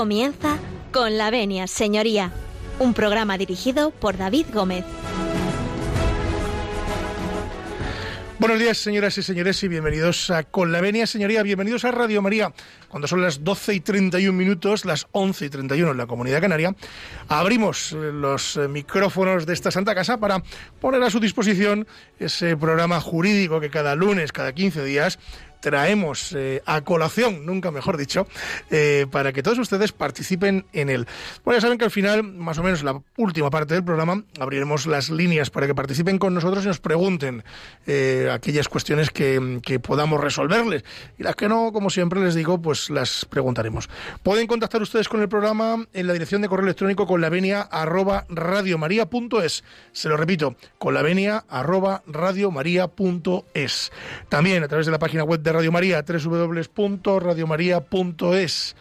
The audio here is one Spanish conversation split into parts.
Comienza con la venia, señoría, un programa dirigido por David Gómez. Buenos días, señoras y señores, y bienvenidos a Con la Venia, señoría. Bienvenidos a Radio María. Cuando son las 12 y 31 minutos, las 11 y 31 en la Comunidad Canaria, abrimos eh, los eh, micrófonos de esta Santa Casa para poner a su disposición ese programa jurídico que cada lunes, cada 15 días, traemos eh, a colación, nunca mejor dicho, eh, para que todos ustedes participen en él. Bueno, ya saben que al final, más o menos la última parte del programa, abriremos las líneas para que participen con nosotros y nos pregunten eh, aquellas cuestiones que, que, podamos resolverles. Y las que no, como siempre les digo, pues las preguntaremos. Pueden contactar ustedes con el programa en la dirección de correo electrónico con la venia arroba radiomaria.es. Se lo repito, con la venia. También a través de la página web de Radio María, www.radiomaria.es.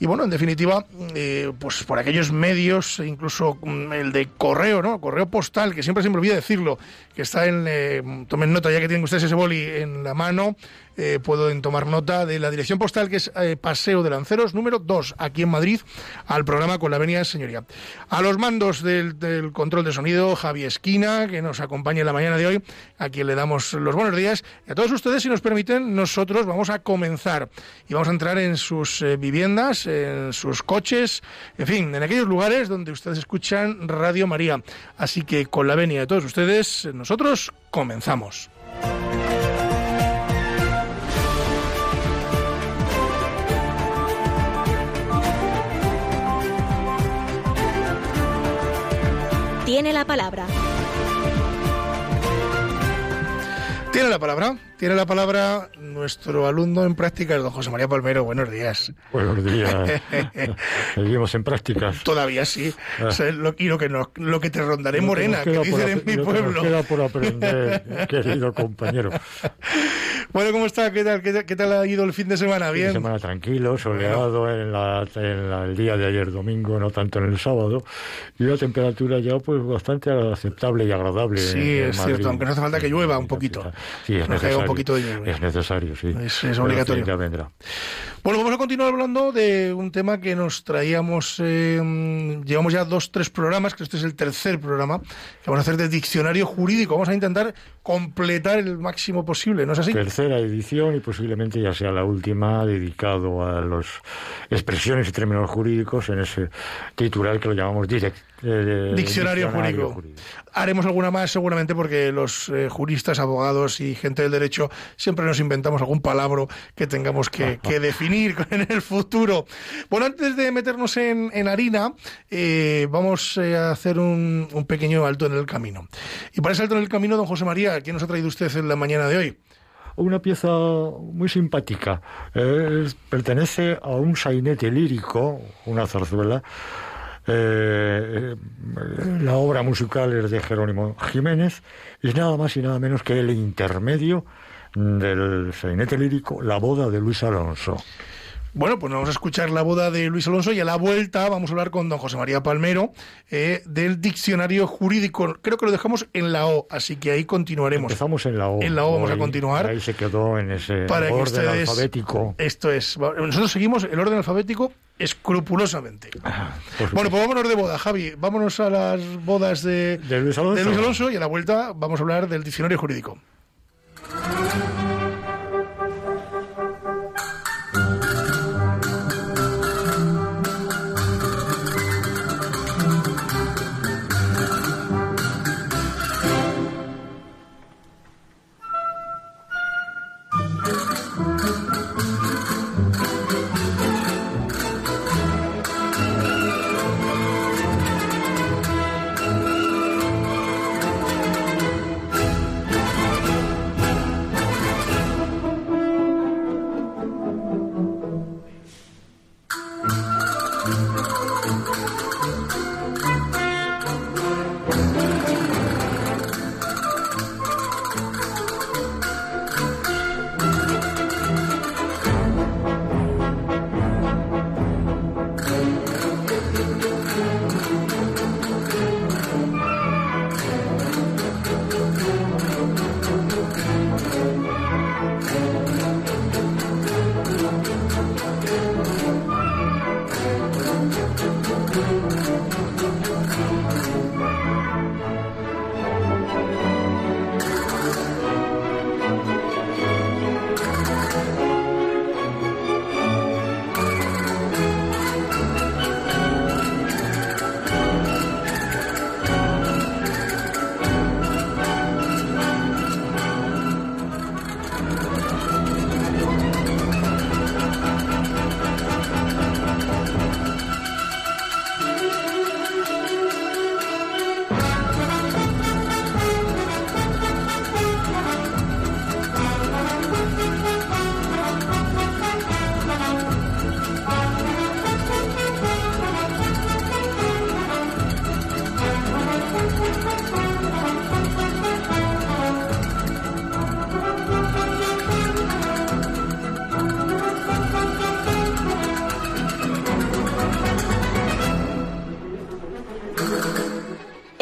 Y bueno, en definitiva, eh, pues por aquellos medios, incluso mm, el de correo, ¿no? Correo postal, que siempre se me olvida decirlo, que está en, eh, tomen nota ya que tienen ustedes ese boli en la mano, eh, pueden tomar nota de la dirección postal que es eh, Paseo de Lanceros número 2, aquí en Madrid, al programa con la venia señoría. A los mandos del, control de sonido, Javi Esquina, que nos acompaña en la mañana de hoy, a quien le damos los buenos días. Y a todos ustedes, si nos permiten, nosotros vamos a comenzar y vamos a entrar en sus eh, viviendas, en sus coches, en fin, en aquellos lugares donde ustedes escuchan Radio María. Así que con la venia de todos ustedes, nosotros comenzamos. Tiene la palabra. Tiene la palabra, tiene la palabra nuestro alumno en prácticas, don José María Palmero. Buenos días. Buenos días. Seguimos en prácticas. Todavía sí. Ah. O sea, lo, y lo que, nos, lo que te rondaré morena, que dicen en mi pueblo. Nos queda por aprender, querido compañero. Bueno, ¿cómo está? ¿Qué tal, qué, qué tal ha ido el fin de semana? ¿Bien? Fin de semana tranquilo, soleado bueno. en, la, en la, el día de ayer domingo, no tanto en el sábado. Y la temperatura ya pues bastante aceptable y agradable. Sí, es Madrid. cierto, aunque no hace falta que llueva un poquito. Sí, es necesario. Poquito de lluvia. Es necesario, sí. Es, es obligatorio. Ya vendrá. Bueno, vamos a continuar hablando de un tema que nos traíamos, eh, llevamos ya dos, tres programas, que este es el tercer programa, que vamos a hacer de diccionario jurídico. Vamos a intentar completar el máximo posible, ¿no es así? Tercera edición y posiblemente ya sea la última dedicado a las expresiones y términos jurídicos en ese titular que lo llamamos direct, eh, diccionario, diccionario jurídico. jurídico. Haremos alguna más seguramente porque los eh, juristas, abogados y gente del derecho siempre nos inventamos algún palabra que tengamos que, que, definir en el futuro. Bueno, antes de meternos en, harina, eh, vamos a hacer un, pequeño alto en el camino. Y para ese alto en el camino, don José María, ¿quién nos ha traído usted en la mañana de hoy? una pieza muy simpática. Eh, pertenece a un sainete lírico, una zarzuela. Eh, la obra musical es de Jerónimo Jiménez es nada más y nada menos que el intermedio del sainete lírico La boda de Luis Alonso. Bueno, pues vamos a escuchar la boda de Luis Alonso y a la vuelta vamos a hablar con don José María Palmero eh, del diccionario jurídico. Creo que lo dejamos en la O, así que ahí continuaremos. Empezamos en la O. En la O vamos a continuar. Ahí se quedó en ese para orden ustedes, alfabético. Esto es. Nosotros seguimos el orden alfabético escrupulosamente. Ah, bueno, pues vámonos de boda, Javi. Vámonos a las bodas de, de, Luis, Alonso. de Luis Alonso y a la vuelta vamos a hablar del diccionario jurídico. Thank you.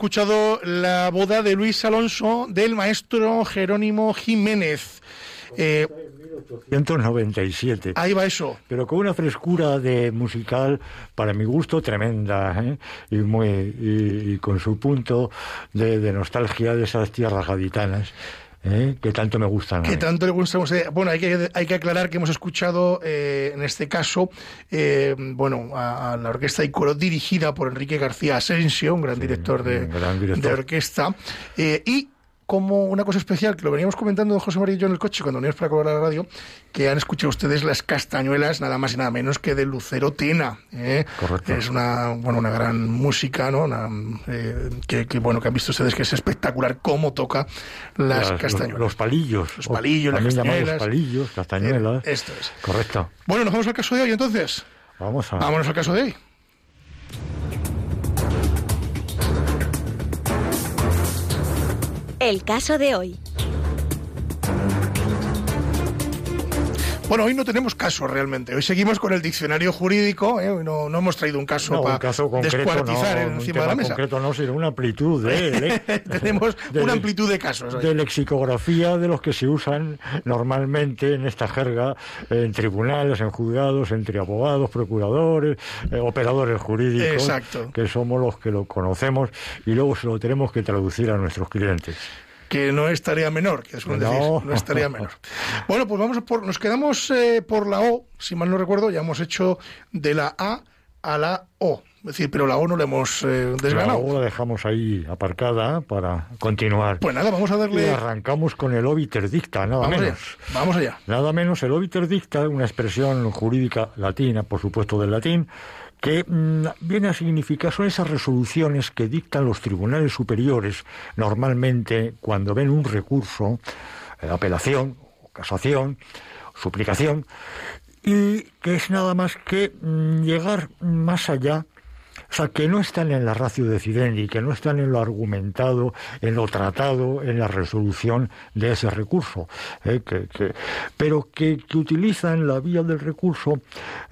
Escuchado la boda de Luis Alonso del maestro Jerónimo Jiménez. Eh, 1897. Ahí va eso. Pero con una frescura de musical, para mi gusto, tremenda, ¿eh? y, muy, y, y, con su punto de, de nostalgia de esas tierras gaditanas. ¿Eh? que tanto me gustan. Que tanto le gustan. Bueno, hay que, hay que aclarar que hemos escuchado, eh, en este caso, eh, bueno, a, a, la orquesta y coro dirigida por Enrique García Asensio, un gran, sí, director, de, un gran director de orquesta, y como una cosa especial, que lo veníamos comentando José María y yo en el coche cuando veníamos para cobrar la radio, que han escuchado ustedes las castañuelas nada más y nada menos que de Lucero Tena. ¿eh? Correcto. Es una, bueno, una gran música, ¿no? Una, eh, que, que, bueno, que han visto ustedes que es espectacular cómo toca las, las castañuelas. Los, los, palillos. Los palillos, las castañuelas. palillos, castañuelas. Eh, esto es. Correcto. Bueno, nos vamos al caso de hoy entonces. Vamos a... Vámonos al caso de hoy. El caso de hoy. Bueno, hoy no tenemos caso realmente. Hoy seguimos con el diccionario jurídico. ¿eh? No, no, hemos traído un caso no, para descuartizar no, encima un de la mesa. concreto no, sino una amplitud de... tenemos de, una amplitud de casos. Hoy. De lexicografía de los que se usan normalmente en esta jerga en tribunales, en juzgados, entre abogados, procuradores, eh, operadores jurídicos. Exacto. Que somos los que lo conocemos y luego se lo tenemos que traducir a nuestros clientes que no es tarea menor, que es no. decir, no es tarea menor. Bueno, pues vamos por, nos quedamos eh, por la O, si mal no recuerdo, ya hemos hecho de la A a la O. Es decir, pero la O no la hemos eh, desganado. La O la dejamos ahí aparcada para continuar. Pues nada, vamos a darle. Y arrancamos con el obiter dicta, nada vamos menos. Allá. Vamos allá. Nada menos, el obiter dicta, una expresión jurídica latina, por supuesto del latín, que mmm, viene a significar son esas resoluciones que dictan los tribunales superiores normalmente cuando ven un recurso, eh, apelación, casación, suplicación, y que es nada más que mmm, llegar más allá o sea, que no están en la ratio decidendi, que no están en lo argumentado, en lo tratado, en la resolución de ese recurso, eh, pero que, que, utilizan la vía del recurso,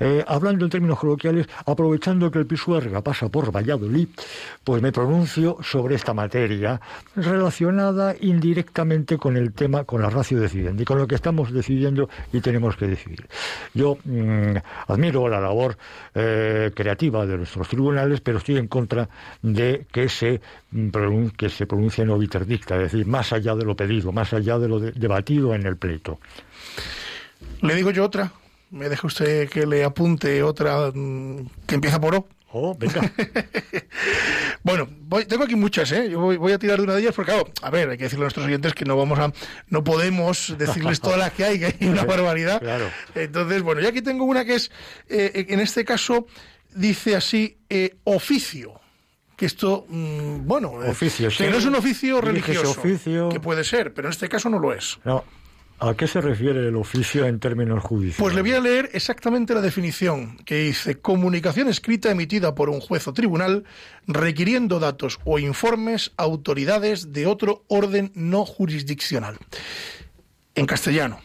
eh, hablando en términos coloquiales, aprovechando que el Pisuerga pasa por Valladolid, pues me pronuncio sobre esta materia relacionada indirectamente con el tema, con la ratio decidendi, con lo que estamos decidiendo y tenemos que decidir. Yo mmm, admiro la labor eh, creativa de nuestros tribunales, pero estoy en contra de que se, que se pronuncie en obiter dicta, es decir, más allá de lo pedido, más allá de lo de, debatido en el pleito. Le digo yo otra. Me deja usted que le apunte otra mmm, que empieza por O. Oh, venga. bueno, voy, tengo aquí muchas, ¿eh? Yo voy, voy, a tirar de una de ellas porque, claro, a ver, hay que decirle a nuestros oyentes que no vamos a, no podemos decirles todas las que hay, que hay una barbaridad. Claro. Entonces, bueno, ya aquí tengo una que es, eh, en este caso, dice así, eh, oficio. Que esto, mmm, bueno, oficio, que no es un oficio religioso, oficio... que puede ser, pero en este caso no lo es. No. ¿A qué se refiere el oficio en términos judiciales? Pues le voy a leer exactamente la definición que dice comunicación escrita emitida por un juez o tribunal requiriendo datos o informes a autoridades de otro orden no jurisdiccional. En castellano,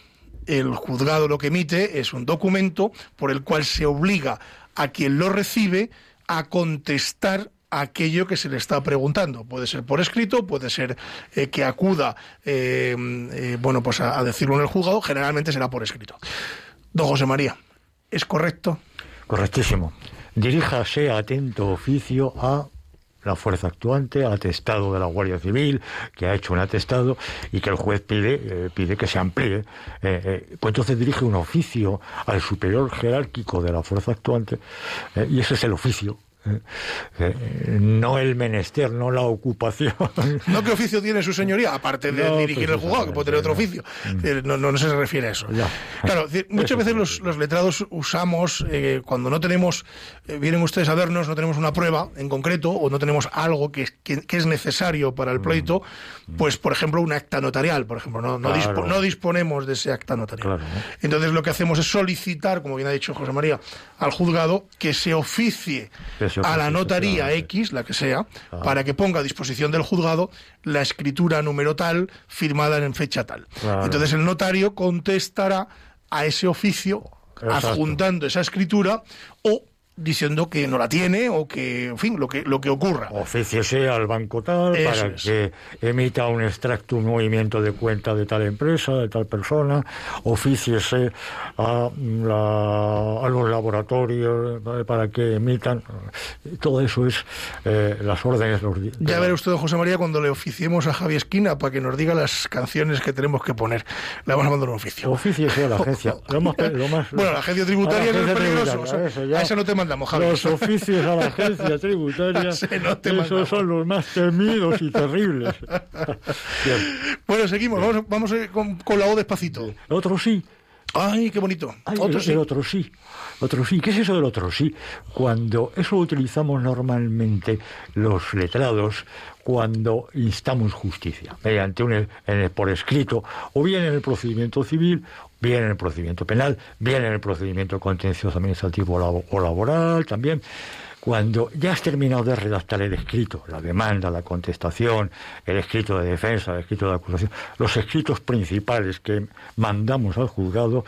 el juzgado lo que emite es un documento por el cual se obliga a quien lo recibe a contestar aquello que se le está preguntando. Puede ser por escrito, puede ser eh, que acuda, eh, eh, bueno, pues a, a decirlo en el juzgado, generalmente será por escrito. Don José María, ¿es correcto? Correctísimo. Diríjase atento oficio a la fuerza actuante, atestado de la Guardia Civil, que ha hecho un atestado y que el juez pide, eh, pide que se amplíe. Eh, eh, pues entonces dirige un oficio al superior jerárquico de la fuerza actuante y ese es el oficio. Eh, eh, no el menester, no la ocupación. ¿No qué oficio tiene su señoría? Aparte de No, dirigir el juzgado, que puede tener otro oficio. No, no, no se refiere a eso. Ya. Claro, muchas Eso veces los, los letrados usamos, eh, cuando no tenemos, eh, vienen ustedes a vernos, no tenemos una prueba en concreto o no tenemos algo que, es- que, que es necesario para el pleito, pues, por ejemplo, un acta notarial, por ejemplo. No, no, Mm. Claro. dispo- no disponemos de ese acta notarial. Entonces, lo que hacemos es solicitar, como bien ha dicho José María, al juzgado que se oficie a la notaría. X, la que sea, Ah. para que ponga a disposición del juzgado la escritura número tal, firmada en fecha tal. Claro. Entonces el notario contestará a ese oficio Exacto. adjuntando esa escritura o diciendo que no la tiene o que, en fin, lo que, lo que ocurra. Ofíciese al banco tal Eso para es. que emita un extracto, un movimiento de cuenta de tal empresa, de tal persona. Ofíciese a, la- a los laboratorios para que emitan. Todo eso es eh, las órdenes. Los, Ya verá usted, don José María, cuando le oficiemos a Javi Esquina para que nos diga las canciones que tenemos que poner. Le vamos a mandar un oficio. Ofíciese a la agencia. Lo más, pe- lo más- Bueno, la agencia tributaria la es agencia peligroso. tributaria, o sea, eso ya. a esa no te mandamos. Los oficios a la agencia tributaria, esos son los más temidos y terribles. Bueno, seguimos. Vamos, vamos con, con la O despacito. Otro sí, Ay, qué bonito. Ay, Otro el, sí. el otro sí. Otro sí. ¿Qué es eso del otro sí? Cuando eso lo utilizamos normalmente los letrados cuando instamos justicia, mediante un en el- por escrito, o bien en el procedimiento civil, bien en el procedimiento penal, bien en el procedimiento contencioso administrativo o labo- o laboral también. Cuando ya has terminado de redactar el escrito, la demanda, la contestación, el escrito de defensa, el escrito de acusación, los escritos principales que mandamos al juzgado,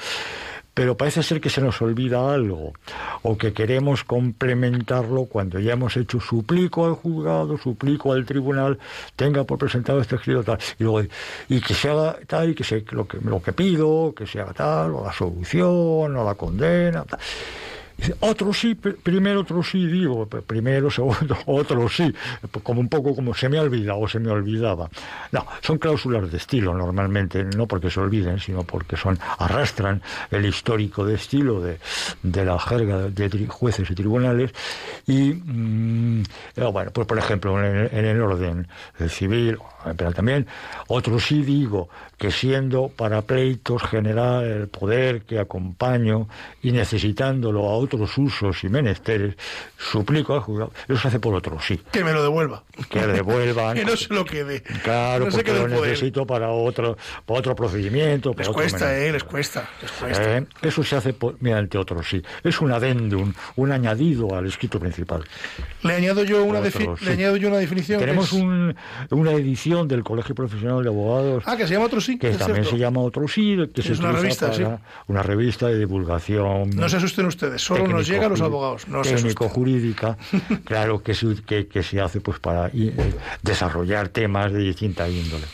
pero parece ser que se nos olvida algo, o que queremos complementarlo cuando ya hemos hecho suplico al juzgado, suplico al tribunal, tenga por presentado este escrito tal, y, luego, y que se haga tal, y que se, lo, que, lo que pido, que se haga tal, o la solución, o la condena, tal. Dice, Otro sí, pr- primero otro sí, digo, pr- primero, segundo, otro sí, como un poco como se me ha olvidado o se me olvidaba. No, son cláusulas de estilo normalmente, no porque se olviden, sino porque son arrastran el histórico de estilo de, de la jerga de, tri- jueces y tribunales. Y, mm, eh, bueno, pues por ejemplo, en, el- en el orden civil, pero también, otro sí digo que siendo para pleitos general el poder que acompaño y necesitándolo a otros usos y menesteres, suplico al juzgado, eso se hace por otro sí, Que me lo devuelva. que devuelvan. que no se lo quede. Claro, no se porque lo necesito para otro, para otro procedimiento. para Les otro cuesta, eh, les cuesta. Les cuesta. Eh, Eso se hace por- mediante otro sí. Es un adendum, un añadido al escrito principal. Le añado yo una, Otro, defi- sí. le añado yo una definición. Tenemos es- un- una edición del Colegio Profesional de Abogados Ah, que se llama otro sí. que también cierto. se llama Otro Sí, que se Es una utiliza revista, para una revista de divulgación. No se asusten ustedes, solo nos llega a los abogados. No se asusten. técnico-jurídica, claro que se, que, que se hace pues para eh, desarrollar temas de distinta índole.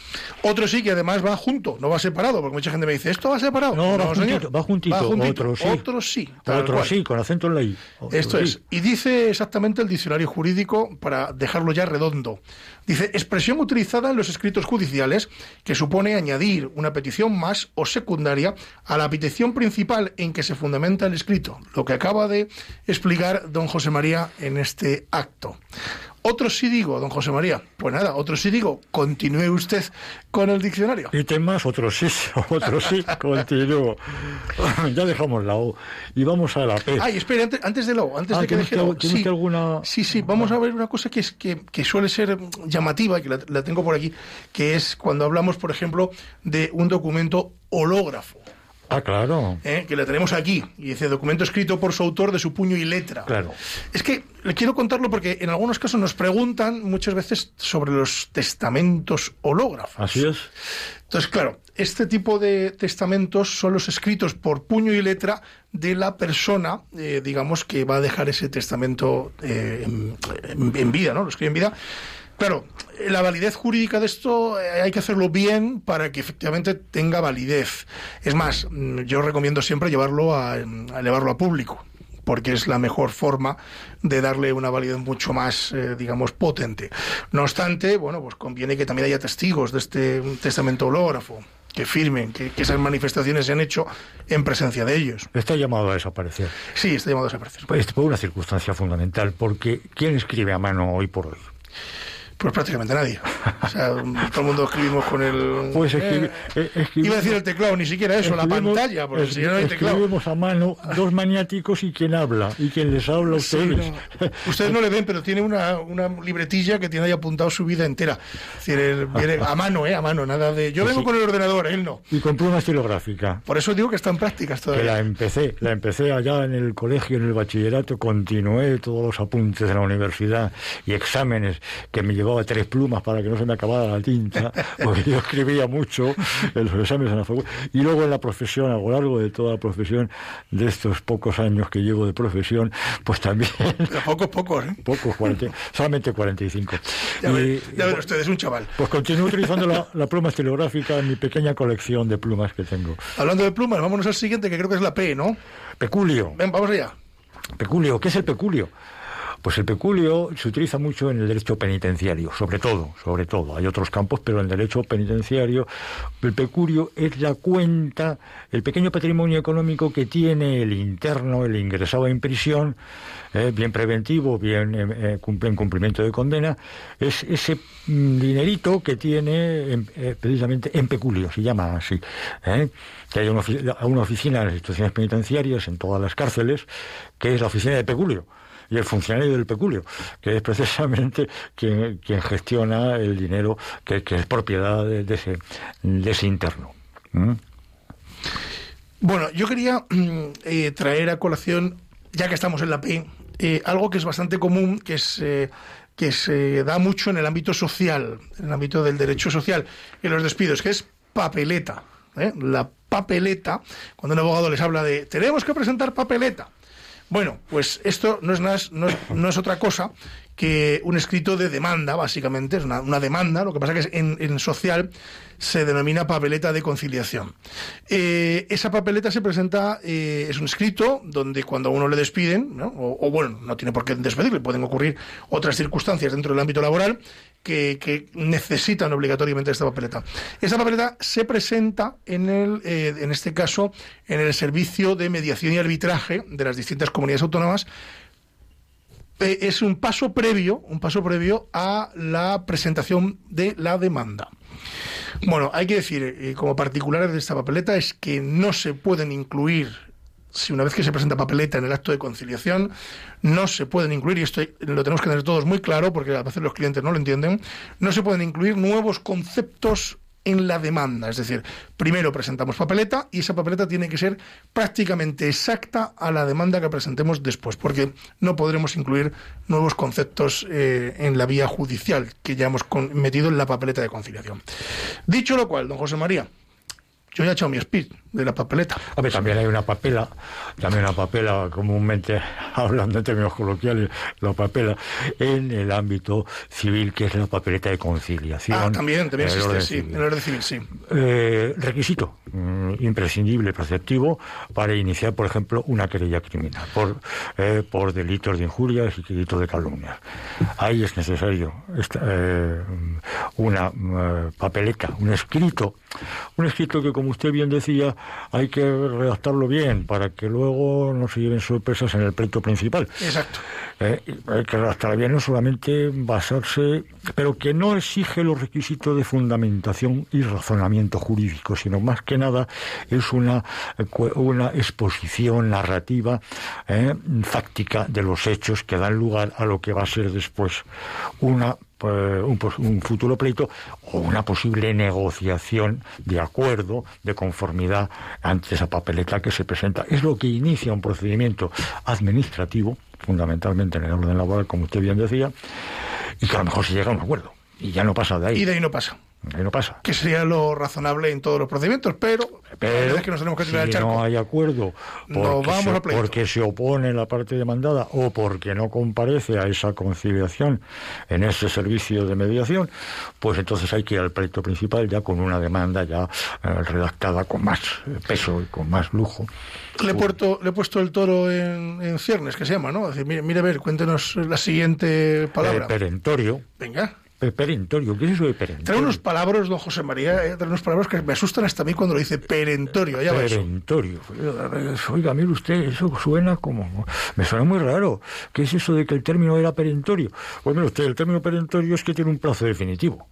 Otro sí que además va junto, no va separado, porque mucha gente me dice, ¿esto va separado? No, va señor. juntito, va juntito, otro sí. Otro sí. Otro sí, con acento en la I. Otro Esto sí. es. Y dice exactamente el diccionario jurídico, para dejarlo ya redondo. Dice, expresión utilizada en los escritos judiciales que supone añadir una petición más o secundaria a la petición principal en que se fundamenta el escrito, lo que acaba de explicar don José María en este acto. Otro sí digo, don José María. Pues nada, otro sí digo, continúe usted con el diccionario. Y temas, otro sí, otro sí, continúo. ya dejamos la O y vamos a la P. Ay, espere, antes, antes de lo, antes Ah, de que ¿tiene deje tiene usted alguna- sí, sí, vamos a ver una cosa que es que, que suele ser llamativa, que la, la tengo por aquí, que es cuando hablamos, por ejemplo, de un documento hológrafo. Ah, claro. ¿eh? que la tenemos aquí. Y dice documento escrito por su autor de su puño y letra. Claro. Es que le quiero contarlo porque en algunos casos nos preguntan muchas veces sobre los testamentos hológrafos. Así es. Entonces, claro, este tipo de testamentos son los escritos por puño y letra de la persona, eh, digamos, que va a dejar ese testamento eh, en, en- en vida, ¿no? Lo escribe en vida. Claro, la validez jurídica de esto eh, hay que hacerlo bien para que efectivamente tenga validez. Es más, mm, yo recomiendo siempre llevarlo a, a elevarlo a público porque es la mejor forma de darle una validez mucho más, eh, digamos, potente. No obstante, bueno, pues conviene que también haya testigos de este testamento hológrafo, que firmen, que, que esas manifestaciones se han hecho en presencia de ellos. Está llamado a desaparecer. Sí, está llamado a desaparecer. Pues por una circunstancia fundamental, porque ¿quién escribe a mano hoy por hoy? Pues prácticamente nadie. O sea, todo el mundo escribimos con el... Pues escribi- eh, eh, escribi- iba a decir el teclado, ni siquiera eso, la Escribimos- pantalla, porque si no hay teclado. Escribimos a mano dos maniáticos y quien habla, y quien les habla a Sí, ustedes. no. Ustedes no le ven, pero tiene una, una libretilla que tiene ahí apuntado su vida entera. Es decir, él viene a mano, ¿eh? A mano, nada de... Yo vengo sí. con el ordenador, él no. Y con pluma estilográfica. Por eso digo que están prácticas que la todavía. empecé, la empecé allá en el colegio, en el bachillerato, continué todos los apuntes de la universidad y exámenes que me llevaba tres plumas para que no se me acabara la tinta, porque yo escribía mucho en los exámenes en la facultad. Y luego en la profesión, a lo largo de toda la profesión, de estos pocos años que llevo de profesión, pues también, pocos, pocos, ¿eh? pocos, 40, solamente 45. Ya, Y- ya ven ustedes, un chaval. pues continúo utilizando la, la pluma estilográfica en mi pequeña colección de plumas que tengo. Hablando de plumas, vámonos al siguiente, que creo que es la P, ¿no? Peculio. Ven, vamos allá. Peculio, ¿qué es el peculio? Pues el peculio se utiliza mucho en el derecho penitenciario, sobre todo, sobre todo. Hay otros campos, pero en el derecho penitenciario el peculio es la cuenta, el pequeño patrimonio económico que tiene el interno, el ingresado en prisión, eh, bien preventivo, bien eh, eh, en cumplimiento de condena, es ese mm, dinerito que tiene en- precisamente en peculio, se llama así. Que hay una oficina en las instituciones penitenciarias, en todas las cárceles, que es la oficina de peculio y el funcionario del peculio, que es precisamente quien, gestiona el dinero que, es propiedad de, ese, de ese interno. ¿Mm? Bueno, yo quería mm, eh, traer a colación, ya que estamos en la P, eh, algo que es bastante común, que es... eh, que se da mucho en el ámbito social, en el ámbito del derecho social, en los despidos, que es papeleta. La papeleta, cuando un abogado les habla de tenemos que presentar papeleta. Bueno, pues esto no es, nada, no es, no es otra cosa que un escrito de demanda, básicamente, es una, demanda, lo que pasa que es en, en social se denomina papeleta de conciliación. Eh, esa papeleta se presenta, eh, es un escrito donde cuando a uno le despiden, o, o, bueno, no tiene por qué despedirle, pueden ocurrir otras circunstancias dentro del ámbito laboral que, necesitan obligatoriamente esta papeleta. Esa papeleta se presenta en, el, eh, en este caso, en el servicio de mediación y arbitraje de las distintas comunidades autónomas eh, es un paso previo, un paso previo a la presentación de la demanda. Bueno, hay que decir, eh, como particulares de esta papeleta, es que no se pueden incluir, si una vez que se presenta papeleta en el acto de conciliación, no se pueden incluir, y esto lo tenemos que tener todos muy claro, porque a veces los clientes no lo entienden, no se pueden incluir nuevos conceptos en la demanda. Es decir, primero presentamos papeleta y esa papeleta tiene que ser prácticamente exacta a la demanda que presentemos después, porque no podremos incluir nuevos conceptos eh, en la vía judicial que ya hemos metido en la papeleta de conciliación. Dicho lo cual, don José María, yo ya he echado mi speed de la papeleta. A ver, también hay una papela, también una papela, comúnmente hablando en términos coloquiales, la papela en el ámbito civil, que es la papeleta de conciliación. Ah, también, también existe, orden sí, en el orden civil, sí. Eh, requisito mm, imprescindible, preceptivo, para iniciar, por ejemplo, una querella criminal por, eh, por delitos de injurias y delitos de calumnias. Ahí es necesario esta, eh, una eh, papeleta, un escrito, un escrito que, como usted bien decía, hay que redactarlo bien para que luego no se lleven sorpresas en el pleito principal. Exacto. eh, eh, que hasta bien no solamente basarse, pero que no exige los requisitos de fundamentación y razonamiento jurídico, sino más que nada es una, una exposición narrativa fáctica de los hechos que dan lugar a lo que va a ser después una un, un, futuro pleito o una posible negociación de acuerdo, de conformidad ante esa papeleta que se presenta. Es lo que inicia un procedimiento administrativo, fundamentalmente en el orden laboral, como usted bien decía, y que a lo mejor se llega a un acuerdo. Y ya no pasa de ahí. Y de ahí no pasa. Ahí no pasa. Que sería lo razonable en todos los procedimientos, pero, pero es que nos tenemos que tirar si el charco. no hay acuerdo porque, vamos se, a porque se opone la parte demandada o porque no comparece a esa conciliación en ese servicio de mediación, pues entonces hay que ir al pleito principal ya con una demanda ya eh, redactada con más peso y con más lujo. Le he, puesto, le he puesto el toro en, en, ciernes, que se llama, ¿no? Es decir, mire, mire, a ver, cuéntenos la siguiente palabra. Eh, perentorio. Venga. Perentorio, ¿qué es eso de perentorio? Trae unos palabras, don José María, eh, trae unos palabras que me asustan hasta a mí cuando lo dice perentorio. Ya perentorio. Oiga, mire usted, eso suena como. Me suena muy raro. ¿Qué es eso de que el término era perentorio? Pues mire usted, el término perentorio es que tiene un plazo definitivo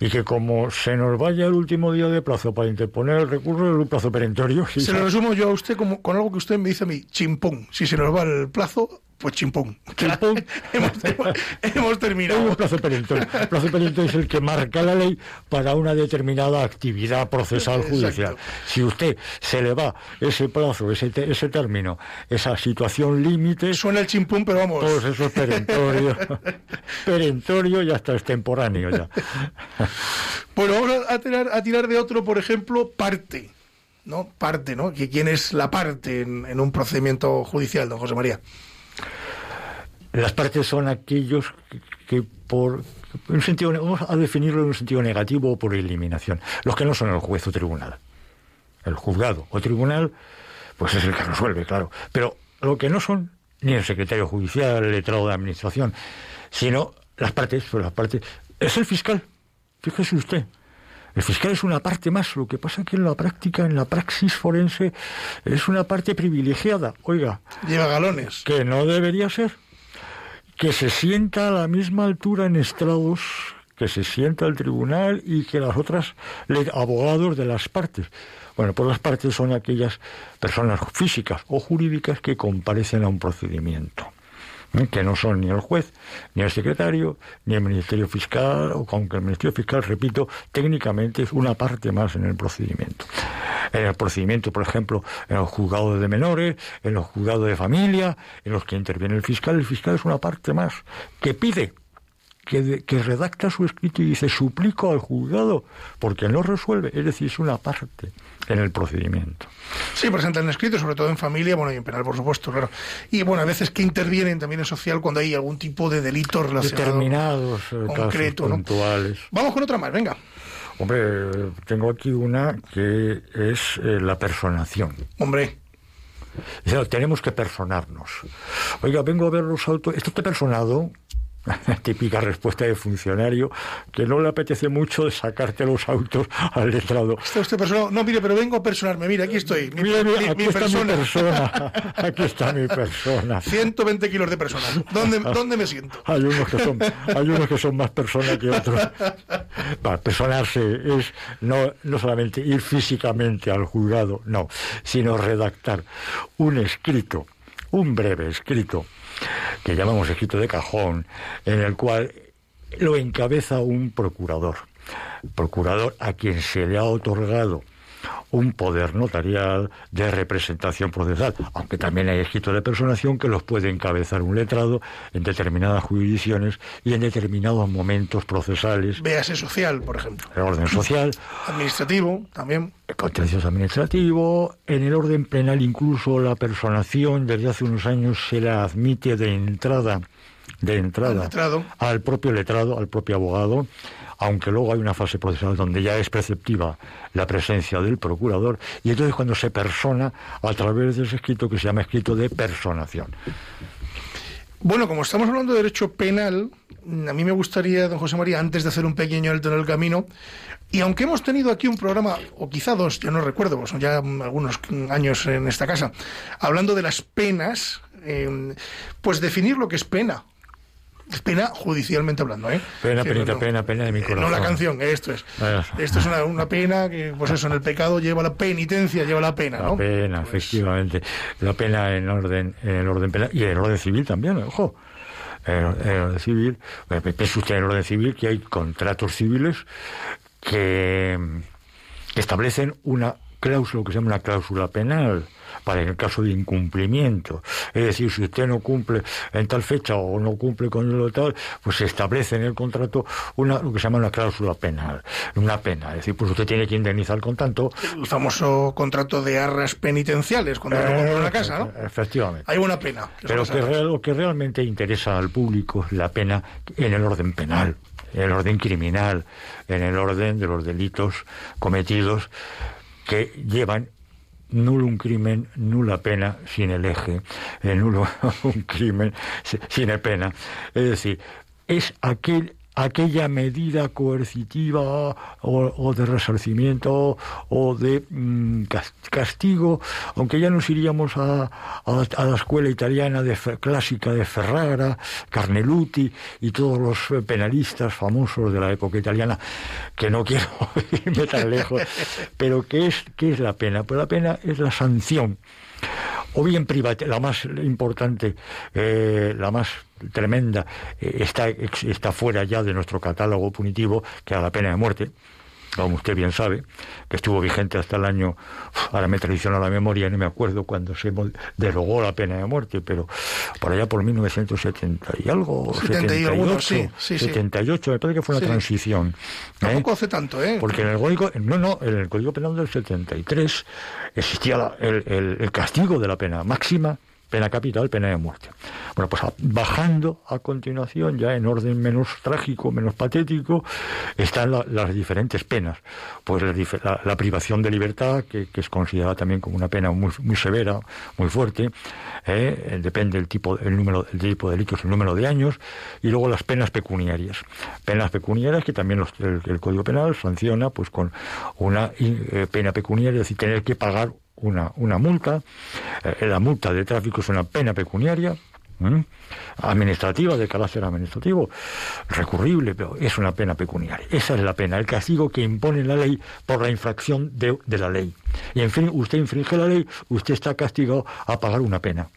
y que como se nos vaya el último día de plazo para interponer el recurso, es un plazo perentorio. Se lo resumo yo a usted como, con algo que usted me dice a mí, chimpón. Si se nos va el plazo, pues chimpón. Chimpón. hemos, terminado. Un plazo perentorio. El plazo perentorio es el que marca la ley para una determinada actividad procesal judicial. Exacto. Si usted se le va ese plazo, ese, te, ese término, esa situación límite. Suena el chimpón, pero vamos. Pues eso es perentorio. perentorio y hasta extemporáneo ya. bueno, vamos a tirar, a tirar de otro, por ejemplo, parte. ¿no? Parte, ¿no? ¿Quién es la parte en, en un procedimiento judicial, don José María? Las partes son aquellos que, que por un sentido, vamos a definirlo en un sentido negativo o por eliminación. Los que no son el juez o tribunal. El juzgado o tribunal, pues es el que resuelve, claro. Pero lo que no son ni el secretario judicial, el letrado de administración, sino las partes, pues las partes, es el fiscal. Fíjese usted. El fiscal es una parte más, lo que pasa que en la práctica, en la praxis forense, es una parte privilegiada. Oiga. Lleva galones. Que no debería ser que se sienta a la misma altura en estrados que se sienta el tribunal y que las otras abogados de las partes. Bueno, pues las partes son aquellas personas físicas o jurídicas que comparecen a un procedimiento. Que no son ni el juez, ni el secretario, ni el Ministerio Fiscal, aunque el Ministerio Fiscal, repito, técnicamente es una parte más en el procedimiento en el procedimiento, por ejemplo, en los juzgados de menores, en los juzgados de familia, en los que interviene el fiscal. El fiscal es una parte más que pide, que, que redacta su escrito y dice suplico al juzgado, porque no resuelve, es decir, es una parte en el procedimiento. Sí, presentan escrito, sobre todo en familia, bueno, y en penal, por supuesto, claro. Y bueno, a veces que intervienen también en social cuando hay algún tipo de delito relacionado Determinados concreto, casos puntuales. ¿no? Vamos con otra más, venga. Hombre, tengo aquí una que es eh, la personación. Hombre. O tenemos que personarnos. Oiga, vengo a ver los autos. Esto está personado. Típica respuesta de funcionario que no le apetece mucho sacarte los autos al letrado. ¿Está usted personado? No, mire, pero vengo a personarme. Mira, aquí estoy. Mi, mira, mira, mi, aquí mi está persona. mi persona. Aquí está mi persona. 120 kilos de persona. ¿Dónde, ¿Dónde me siento? Hay unos que son, hay unos que son más personas que otros. Para personarse es no, no solamente ir físicamente al juzgado, no, sino redactar un escrito, un breve escrito, que llamamos escrito de cajón, en el cual lo encabeza un procurador. Procurador a quien se le ha otorgado un poder notarial de representación procesal, aunque también hay escritos de personación que los puede encabezar un letrado en determinadas jurisdicciones y en determinados momentos procesales. Véase social, por ejemplo. El orden social. Administrativo, también. El contencioso administrativo. En el orden penal, incluso la personación, desde hace unos años se la admite de entrada, de entrada Al letrado. al propio letrado, al propio abogado aunque luego hay una fase procesal donde ya es preceptiva la presencia del procurador, y entonces cuando se persona a través de ese escrito que se llama escrito de personación. Bueno, como estamos hablando de derecho penal, a mí me gustaría, don José María, antes de hacer un pequeño alto en el camino, y aunque hemos tenido aquí un programa, o quizá dos, yo no recuerdo, son ya algunos años en esta casa, hablando de las penas, eh, pues definir lo que es pena. Pena judicialmente hablando, ¿eh? Pena, pena, pena, pena de mi corazón. No la canción, esto es. Esto es una, una, pena que, pues eso, en el pecado lleva la penitencia, lleva la pena, ¿no? La pena, pues efectivamente. La pena en orden, en el orden penal y en el orden civil también, ojo. En el orden civil, piensa usted en el orden civil que hay contratos civiles que establecen una cláusula que se llama una cláusula penal para el caso de incumplimiento. Es decir, si usted no cumple en tal fecha o no cumple con lo tal, pues se establece en el contrato una, lo que se llama una cláusula penal, una pena. Es decir, pues usted tiene que indemnizar con tanto. El famoso contrato de arras penitenciales cuando uno compra una casa, ¿no? Efectivamente. Hay una pena. Pero que lo que realmente interesa al público es la pena en el orden penal en el orden criminal, en el orden de los delitos cometidos que llevan nulo un crimen, nula pena sin el eje, eh, nulo un crimen sin pena. Es decir, es aquel aquella medida coercitiva o, de resarcimiento o de mm, castigo, aunque ya nos iríamos a, la escuela italiana de, clásica de Ferrara, Carneluti y todos los penalistas famosos de la época italiana, que no quiero irme tan lejos, pero ¿qué es, qué es la pena? Pues la pena es la sanción o bien la más importante, eh, la más tremenda, eh, está, está fuera ya de nuestro catálogo punitivo, que era la pena de muerte como usted bien sabe, que estuvo vigente hasta el año, ahora me traiciona la memoria, no me acuerdo cuando se derogó la pena de muerte, pero por allá por 1970 y algo, 78, sí, sí, 78, me parece que fue una transición. ¿eh? Tampoco hace tanto, ¿eh? Porque en el Código, no, no, en el Código Penal del 73 existía el, el castigo de la pena máxima pena capital, pena de muerte. Bueno, pues bajando a continuación, ya en orden menos trágico, menos patético, están las diferentes penas. Pues la, privación de libertad, que, es considerada también como una pena muy, severa, muy fuerte, ¿eh? depende del tipo, el número, el tipo de delitos, el número de años, y luego las penas pecuniarias. Penas pecuniarias que también el, Código Penal sanciona pues con una eh, pena pecuniaria, es decir, tener que pagar una, una multa. Eh, la multa de tráfico es una pena pecuniaria. administrativa, de carácter administrativo, recurrible, pero es una pena pecuniaria. Esa es la pena, el castigo que impone la ley por la infracción de, de la ley. Y en fin, usted infringe la ley, usted está castigado a pagar una pena.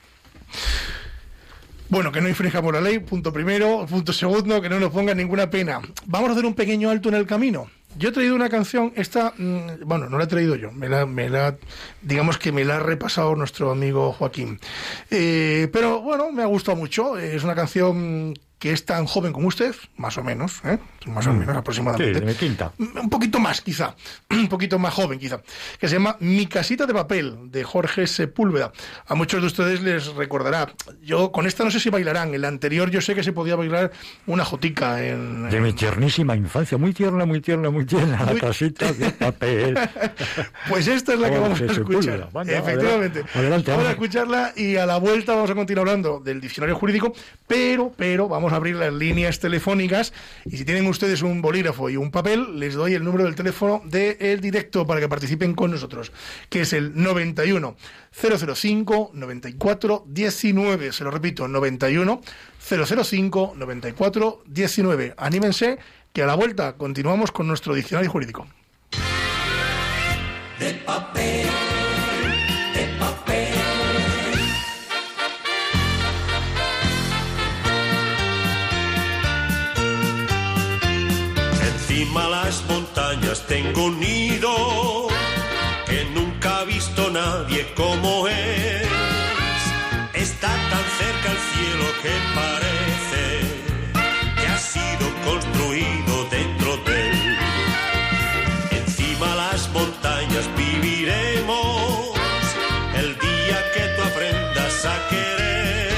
Bueno, que no infringamos la ley, punto primero. Punto segundo, que no nos ponga ninguna pena. Vamos a hacer un pequeño alto en el camino. Yo he traído una canción, esta, mm, bueno, no la he traído yo, me la, me la digamos que me la ha repasado nuestro amigo Joaquín. Eh, pero bueno, me ha gustado mucho, es una canción que es tan joven como usted, más o menos, ¿eh? más o mm. menos aproximadamente. Sí, de quinta. Un poquito más, quizá, un poquito más joven, quizá, que se llama Mi casita de papel, de Jorge Sepúlveda. A muchos de ustedes les recordará. Yo con esta no sé si bailarán, en la anterior yo sé que se podía bailar una jotica en... De mi tiernísima infancia, muy tierna, muy tierna, muy tierna, la casita de papel. pues esta es la que vamos a escuchar. Efectivamente. Adelante, vamos a escucharla y a la vuelta vamos a continuar hablando del diccionario jurídico, pero, pero, vamos a abrir las líneas telefónicas y si tienen ustedes un bolígrafo y un papel, les doy el número del teléfono del directo para que participen con nosotros, que es el 91 005 94 19. Se lo repito, 91 005 94 19. Anímense que a la vuelta continuamos con nuestro diccionario jurídico. Las montañas tengo un nido que nunca ha visto nadie como es. Está tan cerca el cielo que parece que ha sido construido dentro de él. Encima las montañas viviremos el día que tú aprendas a querer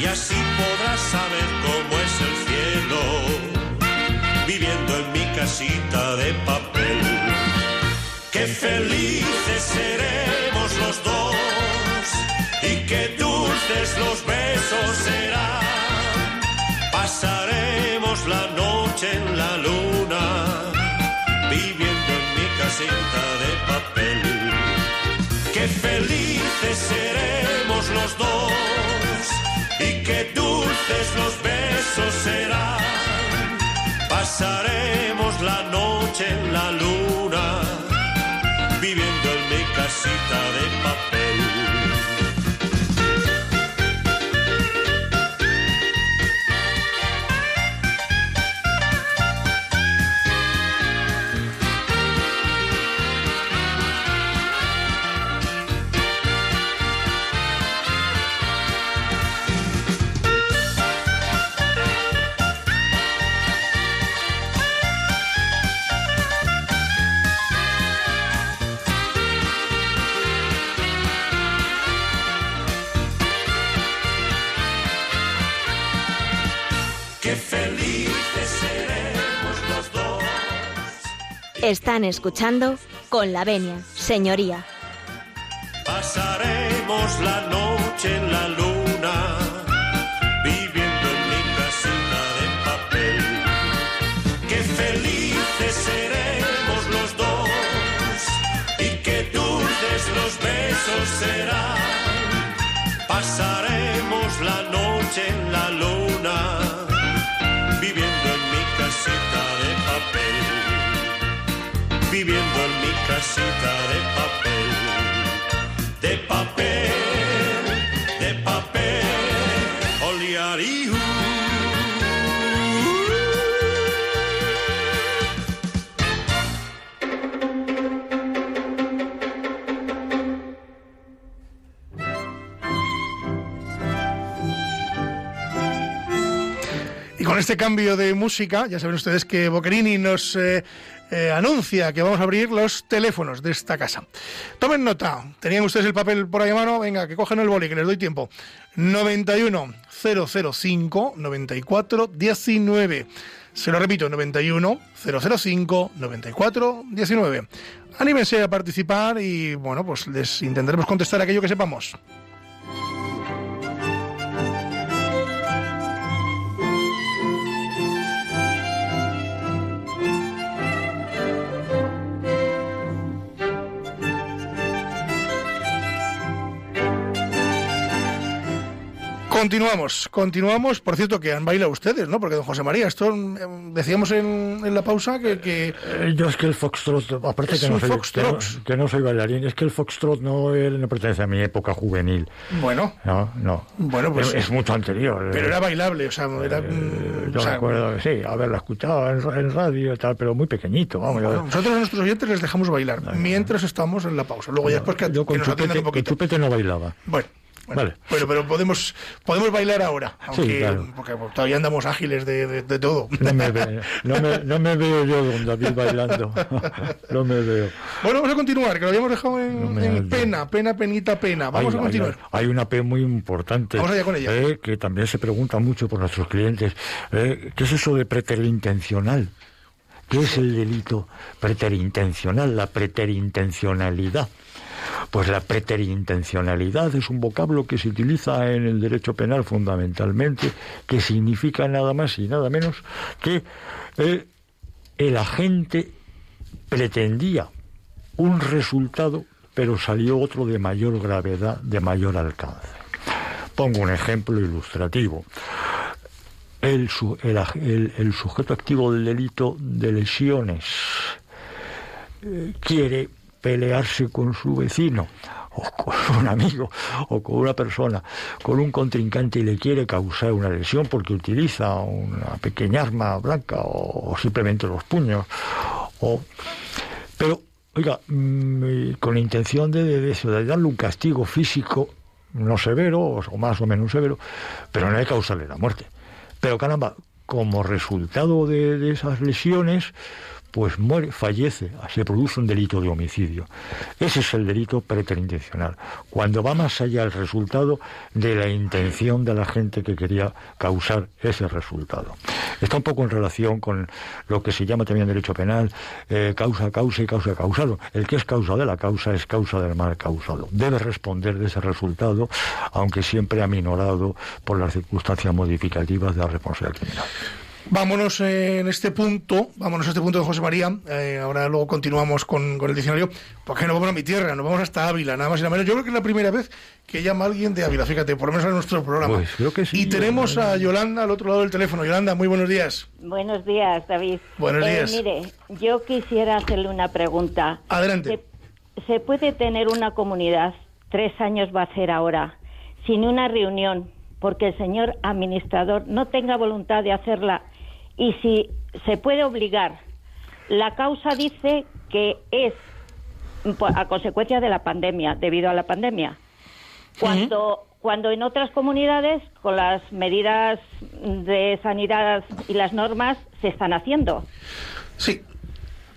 y así podrás saber cómo de papel. Qué felices seremos los dos y qué dulces los besos serán. Pasaremos la noche en la luna viviendo en mi casita de papel. Qué felices seremos los dos y qué dulces los besos serán. Pasaremos la noche en la luna, viviendo en mi casita de papel. Están escuchando con la venia, señoría. Pasaremos la noche en la luna, viviendo en mi casita de papel. Qué felices seremos los dos y qué dulces los besos serán. Pasaremos la noche en la luna, viviendo en mi casita. Viviendo en mi casita de papel de papel, de papel, oleariu. Y con este cambio de música, ya saben ustedes que Boccherini nos eh, eh, anuncia que vamos a abrir los teléfonos de esta casa. Tomen nota, tenían ustedes el papel por ahí a mano, venga, que cogen el boli, que les doy tiempo. 91 005 94 19. Se lo repito, 91 005 94 19. Anímense a participar y bueno, pues les intentaremos contestar aquello que sepamos. Continuamos, continuamos. Por cierto, que han bailado ustedes, ¿no? Porque, don José María, esto eh, decíamos en, en la pausa que, que Eh, Yo es que el foxtrot, aparte Es que no, soy, que no- que no soy bailarín, es que el foxtrot no, eh, no pertenece a mi época juvenil. bueno, No, no. Bueno, pues- es, es mucho anterior. pero eh. era bailable, o sea, era... Eh, mm, yo o sea, recuerdo, sí, haberla escuchado en, ra- en radio y tal, pero muy pequeñito, vamos. bueno, nosotros a nuestros oyentes les dejamos bailar mientras estamos en la pausa. Luego ya después que, yo que con nos atiendan chupete, un poquito. chupete no bailaba. Bueno. Bueno, Vale. pero, pero podemos, podemos bailar ahora, aunque claro. porque todavía andamos ágiles de, de- de todo. No me, ve- no, me, no me veo yo con David bailando. no me veo. Bueno, vamos a continuar, que lo habíamos dejado en, No pena, pena, penita, pena. Vamos Hay- a continuar. Hay, hay una P muy importante. Vamos allá con ella. eh, que también se pregunta mucho por nuestros clientes. eh, ¿Qué es eso de preterintencional? ¿Qué es el delito preterintencional? La preterintencionalidad. Pues la preterintencionalidad es un vocablo que se utiliza en el derecho penal fundamentalmente, que significa nada más y nada menos que eh, el agente pretendía un resultado, pero salió otro de mayor gravedad, de mayor alcance. Pongo un ejemplo ilustrativo. El, sujeto activo del delito de lesiones eh, quiere pelearse con su vecino o con un amigo o con una persona, con un contrincante y le quiere causar una lesión porque utiliza una pequeña arma blanca o, simplemente los puños. O, pero, oiga, mm, con la intención de, de de darle un castigo físico no severo o, más o menos severo, pero no de causarle la muerte. Pero caramba, como resultado de esas lesiones, pues muere, fallece, se produce un delito de homicidio. Ese es el delito preterintencional, cuando va más allá el resultado de la intención de la gente que quería causar ese resultado. Está un poco en relación con lo que se llama también derecho penal, eh, causa, causa y causa causado. El que es causa de la causa es causa del mal causado. Debe responder de ese resultado, aunque siempre aminorado por las circunstancias modificativas de la responsabilidad criminal. Vámonos en este punto, vámonos a este punto de José María. Eh, ahora luego continuamos con, el diccionario, porque no vamos a mi tierra, nos vamos hasta Ávila, nada más y nada menos. Yo creo que es la primera vez que llama alguien de Ávila, fíjate, por lo menos en nuestro programa. Pues creo que sí. Y tenemos a Yolanda al otro lado del teléfono. Yolanda, muy buenos días. Buenos días, David. Buenos Eh, días. mire, yo quisiera hacerle una pregunta. Adelante. ¿Se, se puede tener una comunidad, tres años va a ser ahora, sin una reunión, porque el señor administrador no tenga voluntad de hacerla? Y si se puede obligar, la causa dice que es po- a consecuencia de la pandemia, debido a la pandemia. Cuando, cuando en otras comunidades, con las medidas de sanidad y las normas, se están haciendo. Sí.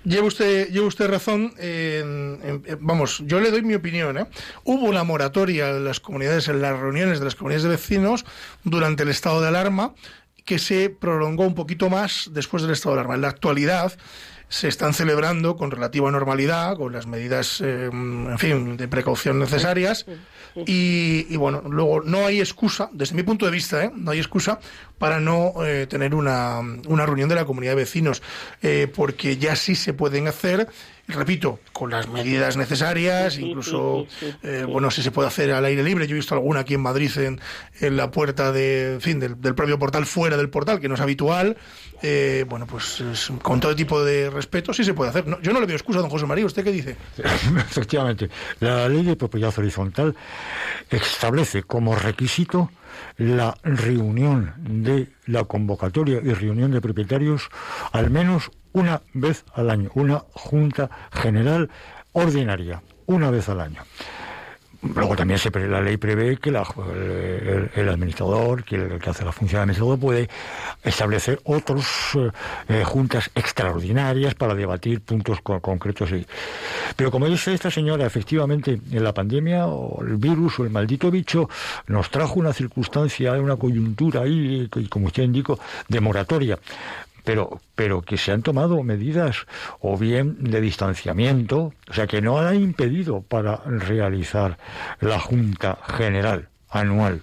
Lleva usted, lleva usted razón. en- en- en- vamos, yo le doy mi opinión. ¿eh? Hubo una moratoria en las comunidades, en las reuniones de las comunidades de vecinos durante el estado de alarma, que se prolongó un poquito más después del estado de alarma. En la actualidad se están celebrando con relativa normalidad, con las medidas, eh, en fin, de precaución necesarias. Y, y, bueno, luego no hay excusa, desde mi punto de vista, ¿eh? no hay excusa para no eh, tener una, una reunión de la comunidad de vecinos, eh, porque ya sí se pueden hacer, repito, con las medidas necesarias, Sí, sí, incluso, sí, sí, eh, sí. bueno, si se puede hacer al aire libre. Yo he visto alguna aquí en Madrid, en, en la puerta de, en fin, del, del propio portal, fuera del portal, que no es habitual. Eh, bueno, pues es- con todo tipo de respeto sí se puede hacer. No, yo no le veo excusa, don José María. ¿Usted qué dice? Efectivamente, la ley de propiedad horizontal establece como requisito la reunión de la convocatoria y reunión de propietarios al menos una vez al año, una junta general ordinaria, una vez al año. Luego también se la ley prevé que la- el, el administrador, que el que hace la función de administrador, puede establecer otras juntas extraordinarias para debatir puntos co- concretos. y- Pero como dice esta señora, efectivamente, en la pandemia o el virus o el maldito bicho nos trajo una circunstancia, una coyuntura ahí, como usted indicó, de moratoria pero, pero que se han tomado medidas o bien de distanciamiento, o sea, que no han impedido para realizar la Junta General anual.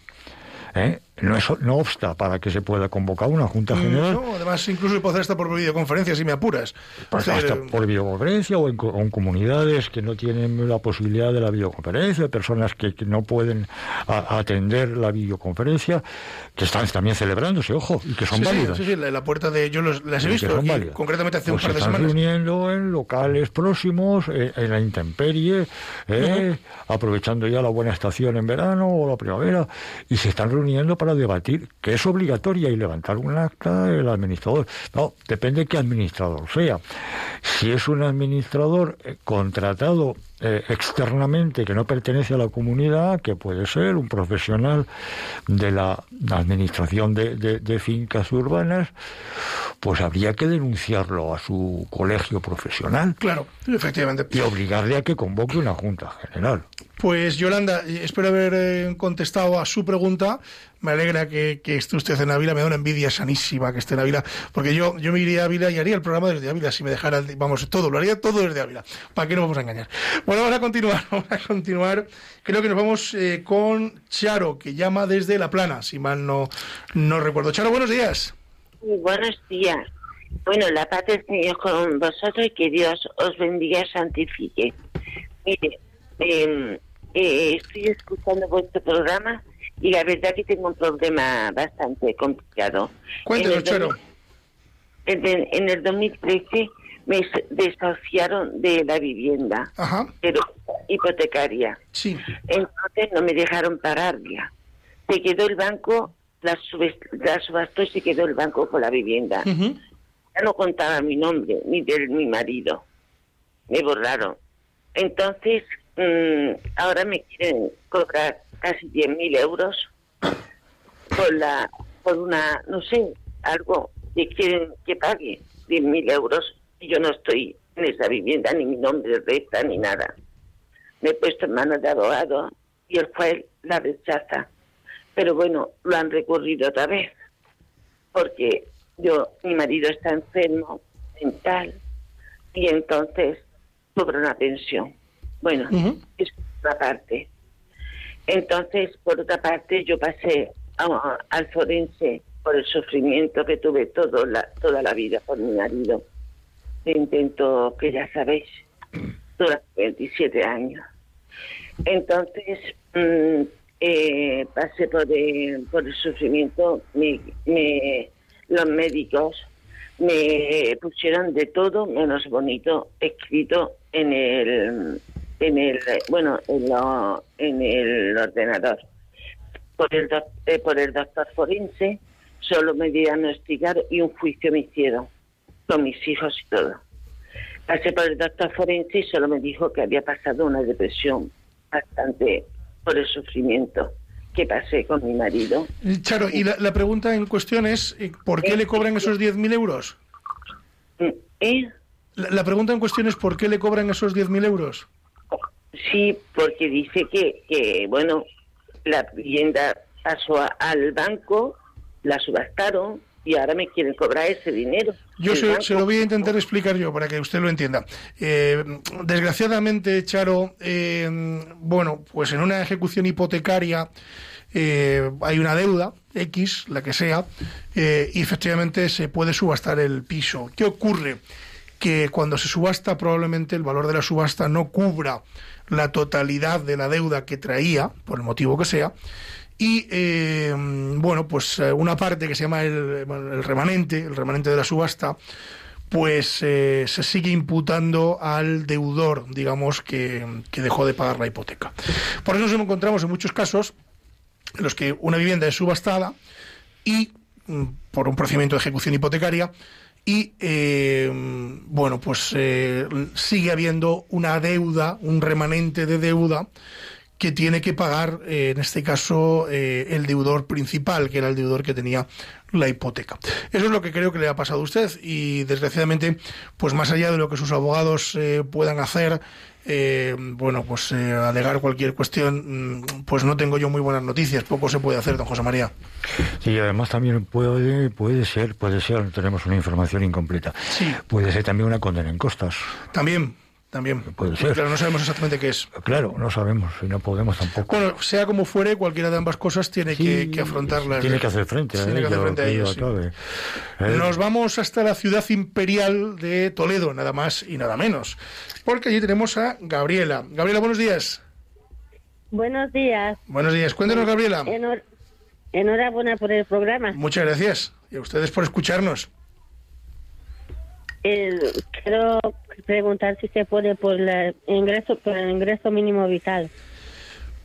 ¿eh? No, es- no obsta para que se pueda convocar una Junta General. No, además, incluso se puede hacer hasta por videoconferencia, si me apuras. Pues Es decir, hasta por videoconferencia o en, co- o en comunidades que no tienen la posibilidad de la videoconferencia, personas que, que no pueden a- atender la videoconferencia, que están también celebrándose, ojo, y que son sí, sí, válidas. Sí, sí, la, la puerta de. Yo los- las he y visto, son aquí, válidas. concretamente hace Pues un par de se están semanas. reuniendo en locales próximos, eh, en la intemperie, eh, aprovechando ya la buena estación en verano o la primavera, y se están reuniendo para debatir que es obligatoria y levantar un acta el administrador. No, depende qué administrador sea. Si es un administrador eh, contratado eh, externamente que no pertenece a la comunidad, que puede ser un profesional de la administración de, de- de fincas urbanas, pues habría que denunciarlo a su colegio profesional Claro, efectivamente. y obligarle a que convoque una junta general. Pues Yolanda, espero haber eh, contestado a su pregunta. Me alegra que, que esté usted en Ávila, me da una envidia sanísima que esté en Ávila, porque yo, yo me iría a Ávila y haría el programa desde Ávila si me dejara, vamos, todo, lo haría todo desde Ávila. ¿Para qué nos vamos a engañar? Bueno, vamos a continuar, vamos a continuar. Creo que nos vamos eh, con Charo, que llama desde La Plana, si mal no, no recuerdo. Charo, buenos días. Buenos días. Bueno, la paz del Señor con vosotros y que Dios os bendiga y santifique. Mire, eh, eh, estoy escuchando vuestro programa y la verdad que tengo un problema bastante complicado. Cuéntenos, Charo. en el 2013 me desahuciaron de la vivienda, Ajá, pero hipotecaria. sí. Entonces no me dejaron pagarla. Se quedó el banco, la, la subastó y se quedó el banco con la vivienda. Ya no contaba mi nombre ni de mi marido. Me borraron. Entonces, mm, ahora me quieren cobrar casi 10.000 euros por, la, por una, no sé, algo que quieren que pague 10.000 euros yo no estoy en esa vivienda, ni mi nombre resta, ni nada. Me he puesto en manos de abogado y el juez la rechaza. Pero bueno, lo han recurrido otra vez porque yo, mi marido está enfermo mental y entonces cobra una pensión. Bueno, Ujú. es por otra parte. Entonces, por otra parte, yo pasé a- al forense por el sufrimiento que tuve todo la, toda la vida por mi marido. Intento, que ya sabéis, durante 27 años. Entonces, mm, eh, pasé por el, por el sufrimiento, me, me- los médicos me pusieron de todo menos bonito escrito en el en el bueno en, lo- en el ordenador por el eh, por el doctor forense solo me diagnosticaron y un juicio me hicieron con mis hijos y todo pasé por el doctor forense y solo me dijo que había pasado una depresión bastante por el sufrimiento que pasé con mi marido Eh, Charo, y la, la pregunta en cuestión es, eh, ¿por qué le cobran esos 10.000 euros? ¿Eh? La, la pregunta en cuestión es, ¿por qué le cobran esos 10.000 euros? Sí, porque dice que, que bueno, la vivienda pasó a- al banco, la subastaron y ahora me quieren cobrar ese dinero. Yo se lo voy a intentar explicar yo para que usted lo entienda. Eh, desgraciadamente, Charo, eh, bueno, pues en una ejecución hipotecaria eh, hay una deuda, X, la que sea, eh, y efectivamente se puede subastar el piso. ¿Qué ocurre? Que cuando se subasta probablemente el valor de la subasta no cubra la totalidad de la deuda que traía, por el motivo que sea, y eh, bueno, pues eh, una parte que se llama el, remanente, el remanente de la subasta, pues eh, se sigue imputando al deudor, digamos, que, que dejó de pagar la hipoteca. Por eso nos encontramos en muchos casos en los que una vivienda es subastada y mm, por un procedimiento de ejecución hipotecaria y eh, bueno pues eh, sigue habiendo una deuda un remanente de deuda que tiene que pagar eh, en este caso eh, el deudor principal que era el deudor que tenía la hipoteca eso es lo que creo que le ha pasado a usted y desgraciadamente pues más allá de lo que sus abogados eh, puedan hacer eh, bueno, pues alegar cualquier cuestión, mm, pues no tengo yo muy buenas noticias. Poco se puede hacer, don José María. Sí, además también puede, puede ser, puede ser, tenemos una información incompleta. Sí. Puede ser también una condena en costas. También, también. Puede ser. Claro, no sabemos exactamente qué es. Claro, no sabemos y no podemos tampoco. Bueno, sea como fuere, cualquiera de ambas cosas tiene que, Sí, que afrontarlas. Tiene que hacer frente a Tiene que hacer frente a ello, sí. Eh, Nos vamos hasta la ciudad imperial de Toledo, nada más y nada menos. Porque allí tenemos a Gabriela. Gabriela, buenos días. Buenos días. Buenos días. Cuéntenos, Gabriela. Enhor- enhorabuena por el programa. Muchas gracias. Y a ustedes por escucharnos. Eh, quiero preguntar si se puede por, la ingreso, por el ingreso mínimo vital.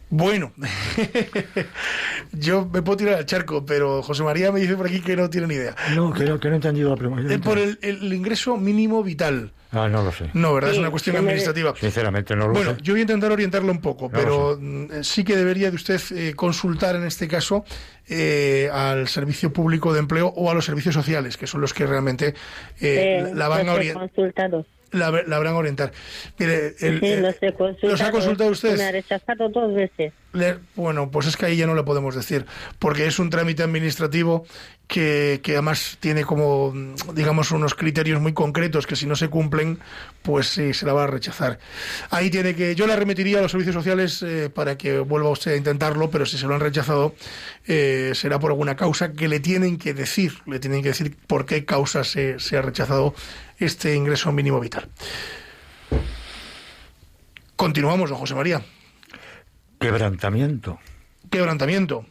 Bueno, yo me puedo tirar al charco, pero José María me dice por aquí que no tiene ni idea. No, que no, que no he entendido la pregunta. Eh, Por el, el ingreso mínimo vital. Ah, no lo sé. No, ¿verdad? es una cuestión administrativa. Sinceramente no lo Bueno, sé. yo voy a intentar orientarlo un poco, No pero mm, sí que debería de usted eh, consultar en este caso eh, al Servicio Público de Empleo o a los servicios sociales, que son los que realmente eh, Eh, la van a orientar. La, la habrán orientar. Mire, el- Sí, eh, los he consultado. ¿los ha consultado usted? Me ha rechazado dos veces. Bueno, pues es que ahí ya no le podemos decir, porque es un trámite administrativo que, que además tiene como, digamos, unos criterios muy concretos que si no se cumplen, pues sí, se la va a rechazar. Ahí tiene que, yo la remitiría a los servicios sociales eh, para que vuelva usted a intentarlo, pero si se lo han rechazado, eh, será por alguna causa que le tienen que decir, le tienen que decir por qué causa se, se ha rechazado este ingreso mínimo vital. Continuamos, don José María. Quebrantamiento. Quebrantamiento.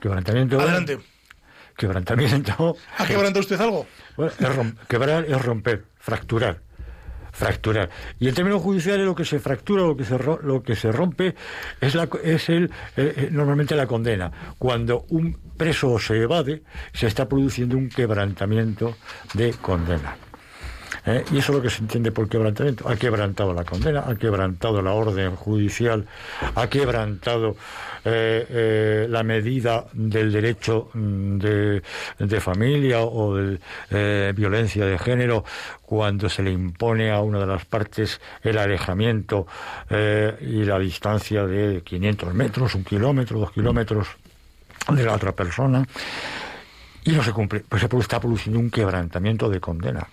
Quebrantamiento. Adelante. Quebrantamiento. ¿Ha quebrantado usted algo? Bueno, es quebrar es romper, fracturar. Fracturar. Y en términos judiciales lo que se fractura, lo que se, ro- lo que se rompe es, la, es el, eh, eh, normalmente la condena. Cuando un preso se evade, se está produciendo un quebrantamiento de condena. ¿Eh? Y eso es lo que se entiende por quebrantamiento. Ha quebrantado la condena, ha quebrantado la orden judicial, ha quebrantado eh, eh, la medida del derecho mm, de, de familia o de eh, violencia de género cuando se le impone a una de las partes el alejamiento y la distancia de 500 metros, un kilómetro, dos kilómetros de la otra persona y no se cumple, pues se está produciendo un quebrantamiento de condena.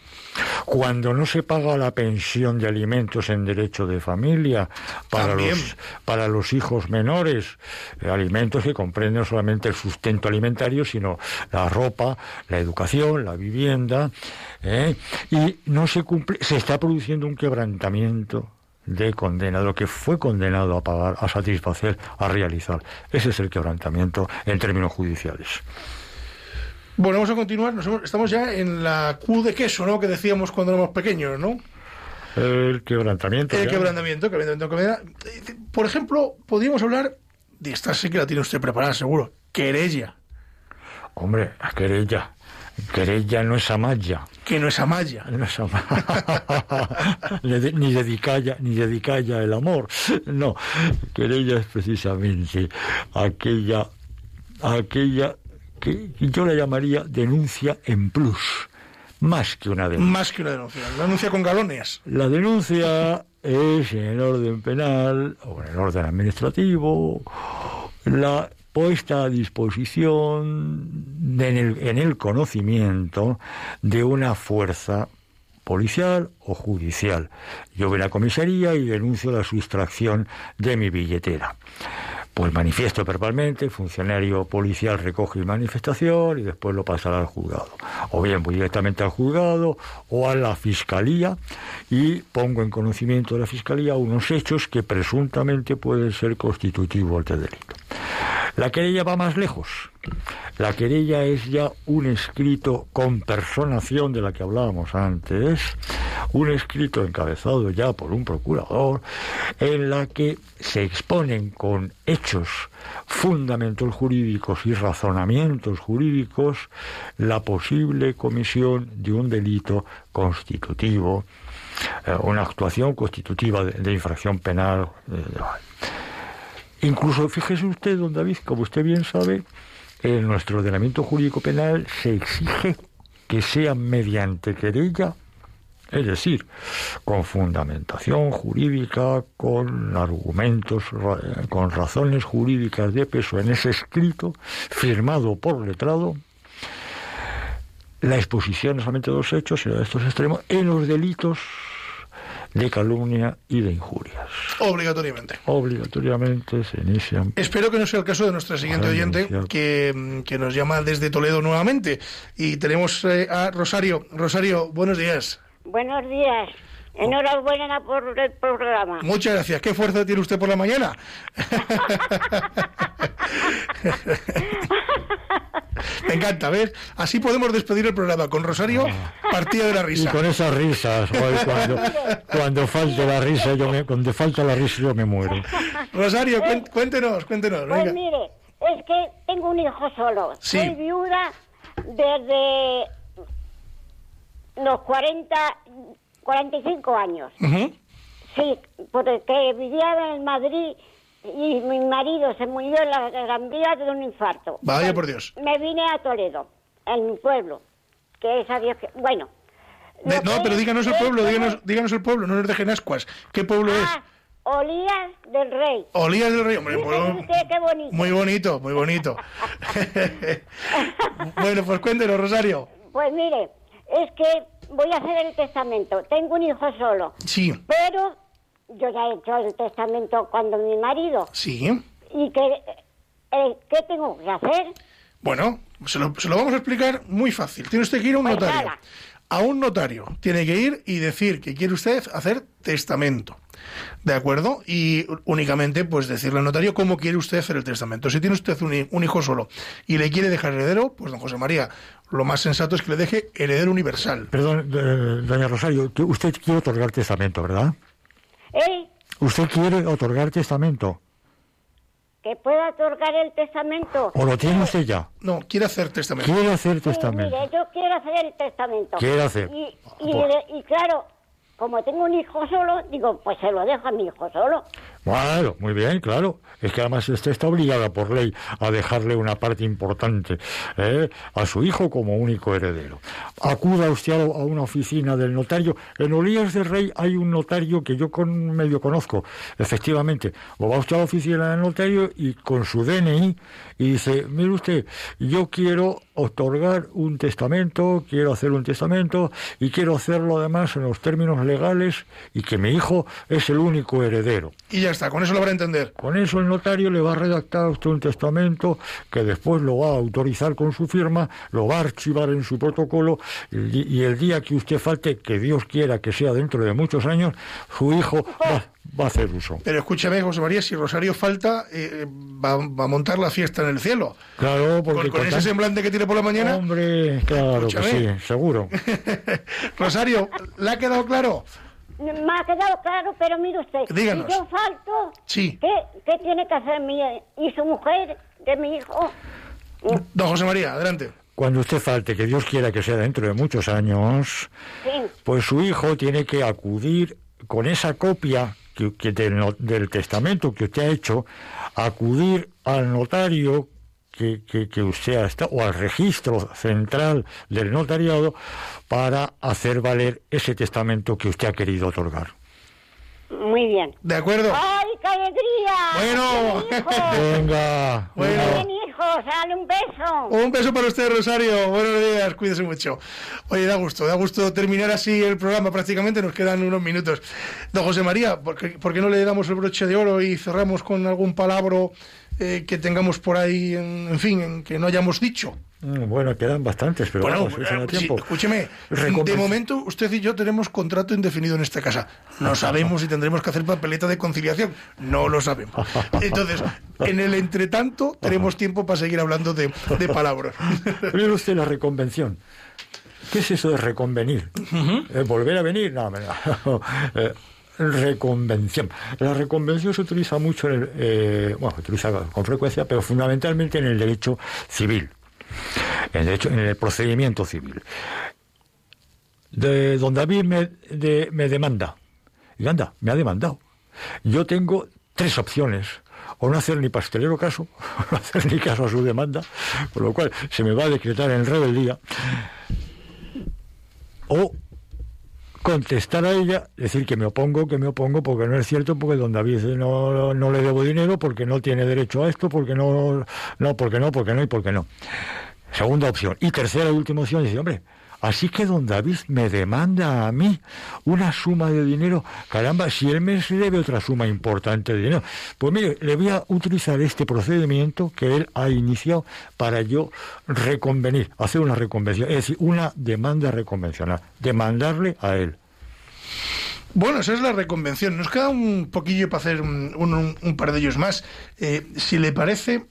cuando no se paga la pensión de alimentos en derecho de familia para, También. los, para los hijos menores, eh, alimentos que comprenden no solamente el sustento alimentario, sino la ropa, la educación, la vivienda, ¿eh? y no se cumple, se está produciendo un quebrantamiento de condena, de lo que fue condenado a pagar, a satisfacer, a realizar. Ese es el quebrantamiento en términos judiciales. Bueno, vamos a continuar. Nos hemos- estamos ya en la Q de queso, ¿no? Que decíamos cuando éramos pequeños, ¿no? El quebrantamiento. El ya. quebrantamiento, quebrantamiento, quebrantamiento. Por ejemplo, podríamos hablar de esta, sí que la tiene usted preparada, seguro. Querella, Hombre, la querella. Querella no es amaya. que no es amaya. No es ama- ni, de- ni dedicalla el amor. No, querella es precisamente aquella, aquella que yo la llamaría denuncia en plus, más que una denuncia. Más que una denuncia. Una denuncia con galones. La denuncia es en el orden penal o en el orden administrativo la puesta a disposición de- en, el, en el conocimiento de una fuerza policial o judicial. Yo voy a la comisaría y denuncio la sustracción de mi billetera. Pues manifiesto verbalmente, el funcionario policial recoge mi manifestación y después lo pasará al juzgado. O bien voy directamente al juzgado o a la fiscalía y pongo en conocimiento de la fiscalía unos hechos que presuntamente pueden ser constitutivos de delito. La querella va más lejos. La querella es ya un escrito con personación de la que hablábamos antes, un escrito encabezado ya por un procurador, en la que se exponen con hechos, fundamentos jurídicos y razonamientos jurídicos la posible comisión de un delito constitutivo, eh, una actuación constitutiva de, de infracción penal. Incluso, fíjese usted, don David, como usted bien sabe, en nuestro ordenamiento jurídico penal se exige que sea mediante querella, es decir, con fundamentación jurídica, con argumentos, con razones jurídicas de peso en ese escrito, firmado por letrado, la exposición solamente de los hechos, sino de estos extremos, en los delitos de calumnia y de injurias. Obligatoriamente. Obligatoriamente se inician Espero que no sea el caso de nuestra siguiente oyente, que, que nos llama desde Toledo nuevamente. Y tenemos eh, a Rosario. Rosario, buenos días. Buenos días. Enhorabuena por el programa. Muchas gracias. ¿Qué fuerza tiene usted por la mañana? Me encanta, ¿ves? Así podemos despedir el programa con Rosario, partida de la Y risa. con esas risas, cuando, cuando falte la risa, yo me, cuando falta la risa yo me muero. Rosario, cuéntenos, cuéntenos. Pues Venga. mire, es que tengo un hijo solo. Sí. Soy viuda desde los 40, 45 años. Ujú. Sí, porque vivía en Madrid y mi marido se murió en la Gran Vía de un infarto. Vaya por Dios. Me vine a Toledo, en mi pueblo, que es a Dios que... Bueno. De- no, que pero es- díganos el es pueblo, díganos, díganos el pueblo, no nos dejen ascuas. ¿Qué pueblo Ah, Olías del Rey. es? Olías del Río. Hombre, pueblo- usted qué bonito. Muy bonito, muy bonito. bueno, pues cuéntenos, Rosario. Pues mire, es que voy a hacer el testamento. Tengo un hijo solo, Sí, pero yo ya he hecho el testamento cuando mi marido. sí. ¿Y que, eh, qué tengo que hacer? Bueno, se lo, se lo vamos a explicar muy fácil. Tiene usted que ir a un Pues notario. nada. A un notario. Tiene que ir y decir que quiere usted hacer testamento. ¿De acuerdo? Y únicamente, pues decirle al notario cómo quiere usted hacer el testamento. Si tiene usted un, un hijo solo y le quiere dejar heredero, pues don José María, lo más sensato es que le deje heredero universal. Perdón, eh, doña Rosario, que usted quiere otorgar testamento, ¿verdad? ¿Eh? ¿Usted quiere otorgar testamento? ¿Que pueda otorgar el testamento? ¿O lo tiene usted ya? No, quiere hacer testamento. ¿Quiere hacer Sí, testamento? mire, yo quiero hacer el testamento. Quiere hacer. Y, y, le- y claro, como tengo un hijo solo, digo, pues se lo dejo a mi hijo solo. Bueno, muy bien, claro. Es que además usted está obligada por ley a dejarle una parte importante ¿eh? a su hijo como único heredero. Acuda usted a, una oficina del notario. En Olías del Rey hay un notario que yo con medio conozco, efectivamente. O va usted a la oficina del notario y con su DNI y dice, mire usted, yo quiero otorgar un testamento, quiero hacer un testamento y quiero hacerlo además en los términos legales y que mi hijo es el único heredero. Está, con eso lo a entender. Con eso el notario le va a redactar a usted un testamento que después lo va a autorizar con su firma, lo va a archivar en su protocolo y, y el día que usted falte, que Dios quiera que sea dentro de muchos años, su hijo va, va a hacer uso. Pero escúchame, José María, si Rosario falta, eh, va, va a montar la fiesta en el cielo. Claro, Con, porque con ese tan- semblante que tiene por la mañana. Hombre, claro que sí, seguro. Rosario, ¿le ha quedado claro? Me ha quedado claro, pero mire usted, Díganos. si yo falto, Sí. ¿qué, qué tiene que hacer mi y su mujer de mi hijo? Don José María, adelante. Cuando usted falte, que Dios quiera que sea dentro de muchos años, Sí. pues su hijo tiene que acudir con esa copia que, que del, no- del testamento que usted ha hecho, acudir al notario que, que, que usted ha estado, o al registro central del notariado, para hacer valer ese testamento que usted ha querido otorgar. Muy bien. ¿De acuerdo? ¡Ay, qué alegría! Bueno. ¡Qué hijo! Venga, Bueno. Bien, hijo, sale un beso. Un beso para usted, Rosario. Buenos días, cuídese mucho. Oye, da gusto, da gusto terminar así el programa prácticamente, nos quedan unos minutos. Don José María, ¿por qué, por qué no le damos el broche de oro y cerramos con algún palabra eh, que tengamos por ahí, en, en fin, en que no hayamos dicho? Mm, Bueno, quedan bastantes, pero bueno, vamos, eh, da sí, tiempo. escúcheme, de Recompensa. momento usted y yo tenemos contrato indefinido en esta casa. No sabemos si tendremos que hacer papeleta de conciliación. No lo sabemos. Entonces, en el entretanto, tenemos tiempo para seguir hablando de, de palabras. Mire usted la reconvención. ¿Qué es eso de reconvenir? Eh, ¿Volver a venir? No, no. Eh, reconvención. La reconvención se utiliza mucho, en el, eh, bueno, se utiliza con frecuencia, pero fundamentalmente en el derecho civil, en el, derecho, en el procedimiento civil. De, don David me, de- me demanda. Y anda, me ha demandado. Yo tengo tres opciones. O no hacer ni pastelero caso, o no hacer ni caso a su demanda, con lo cual se me va a decretar en rebeldía. O contestar a ella, decir que me opongo, que me opongo, porque no es cierto, porque don David no, no le debo dinero, porque no tiene derecho a esto, porque no, no, porque no, porque no y porque no. Segunda opción. Y tercera y última opción, dice, hombre, así que don David me demanda a mí una suma de dinero, caramba, si él me debe otra suma importante de dinero. Pues mire, le voy a utilizar este procedimiento que él ha iniciado para yo reconvenir, hacer una reconvención, es decir, una demanda reconvencional, demandarle a él. Bueno, esa es la reconvención. Nos queda un poquillo para hacer un, un- par de ellos más. Eh, si le parece,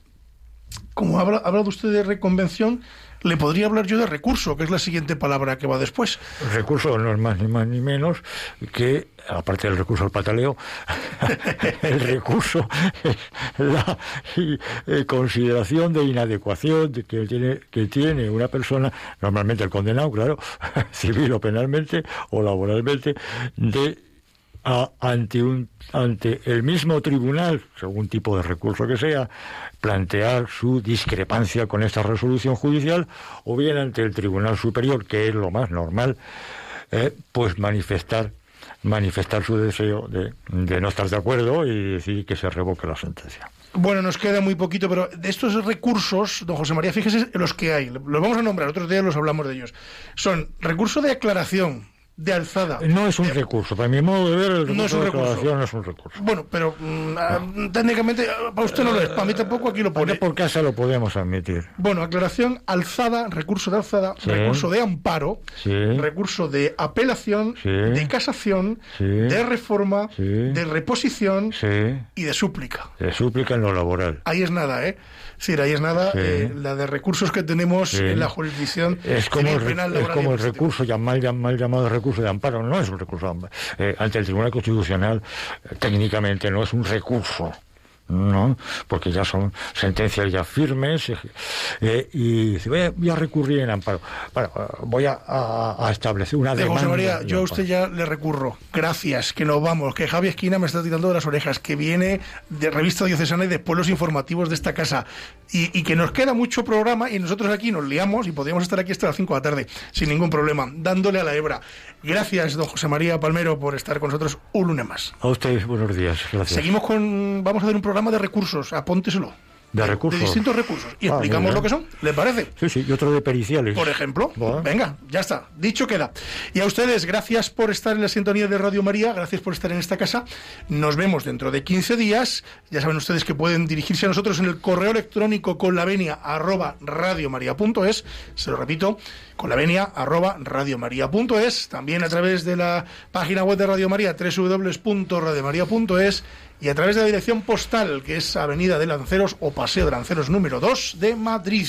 como ha hablado usted de reconvención, le podría hablar yo de recurso, que es la siguiente palabra que va después. Recurso no es más ni más ni menos que, aparte del recurso al pataleo, el recurso es la eh, consideración de inadecuación de que tiene, que tiene una persona, normalmente el condenado, claro, civil o penalmente o laboralmente, de a- ante, un, ante el mismo tribunal, según tipo de recurso que sea, plantear su discrepancia con esta resolución judicial, o bien ante el Tribunal Superior, que es lo más normal, eh, pues manifestar manifestar su deseo de, de no estar de acuerdo y decir que se revoque la sentencia. Bueno, nos queda muy poquito, pero de estos recursos, don José María, fíjese los que hay. Los vamos a nombrar, otros días los hablamos de ellos. Son recurso de aclaración, de alzada. No es un recurso, para mi modo de ver, el recurso No es un de recurso. no es un recurso. Bueno, pero mm, ah, técnicamente, ah, para usted no lo es, para mí tampoco aquí lo pone. Porque por casa lo podemos admitir. Bueno, aclaración, alzada, recurso de alzada, Sí. recurso de amparo, Sí. recurso de apelación, Sí. de casación, de reforma, de reposición y de súplica. se súplica en lo laboral. Ahí es nada, ¿eh? Sí, ahí es nada. Sí. eh, la de recursos que tenemos Sí. en la jurisdicción Es como, el, penal, es como el recurso, ya mal, mal llamado recurso de amparo, no es un recurso de amparo. Eh, ante el Tribunal Constitucional, eh, técnicamente no es un recurso. No, porque ya son sentencias ya firmes eh, y dice, voy a, voy a recurrir en amparo. Bueno, eh, voy a, a- a establecer una De demanda. José María, yo a usted ya le recurro. Gracias, que nos vamos, que Javi Esquina me está tirando de las orejas, que viene de Revista Diocesana y de Pueblos Informativos de esta casa. Y, y que nos queda mucho programa y nosotros aquí nos liamos y podríamos estar aquí hasta las 5 de la tarde, sin ningún problema, dándole a la hebra. Gracias, don José María Palmero, por estar con nosotros un lunes más. A usted, buenos días, gracias. Seguimos con. Vamos a hacer un programa de recursos, apónteselo. ¿De recursos? De distintos recursos. Y Ah, explicamos lo que son. ¿Le parece? Sí, sí, y otro de periciales. Por ejemplo. Bueno. Venga, ya está. Dicho queda. Y a ustedes, gracias por estar en la sintonía de Radio María, gracias por estar en esta casa. Nos vemos dentro de 15 días. Ya saben ustedes que pueden dirigirse a nosotros en el correo electrónico con la venia arroba radiomaria.es. Se lo repito, con la venia arroba radiomaria.es. También a través de la página web de Radio María, www.radiomaria.es. Y a través de la dirección postal, que es Avenida de Lanceros o Paseo de Lanceros número 2 de Madrid.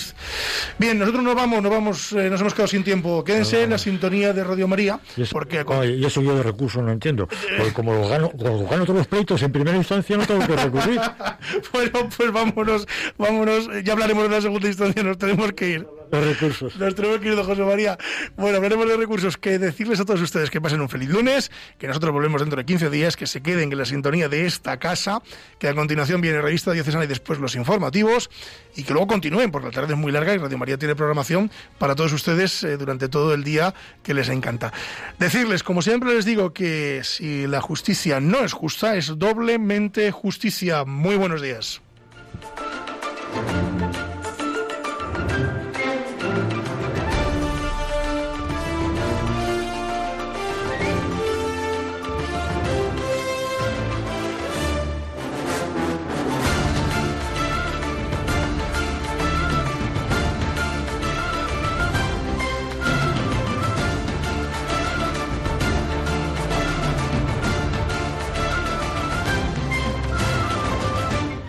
Bien, nosotros nos vamos, nos vamos, eh, nos hemos quedado sin tiempo. Quédense en la sintonía de Radio María, Y eso, porque y eso yo de recursos no entiendo. Porque como lo gano, como gano todos los pleitos en primera instancia, no tengo que recurrir. bueno, pues vámonos, vámonos, ya hablaremos de la segunda instancia, nos tenemos que ir. Los recursos. Nos tenemos que ir, don José María. Bueno, hablaremos de recursos. Que decirles a todos ustedes que pasen un feliz lunes, que nosotros volvemos dentro de 15 días, que se queden en la sintonía de esta casa, que a continuación viene Revista Diocesana y después los informativos, y que luego continúen, porque la tarde es muy larga y Radio María tiene programación para todos ustedes eh, durante todo el día que les encanta. Decirles, como siempre les digo, que si la justicia no es justa, es doblemente justicia. Muy buenos días.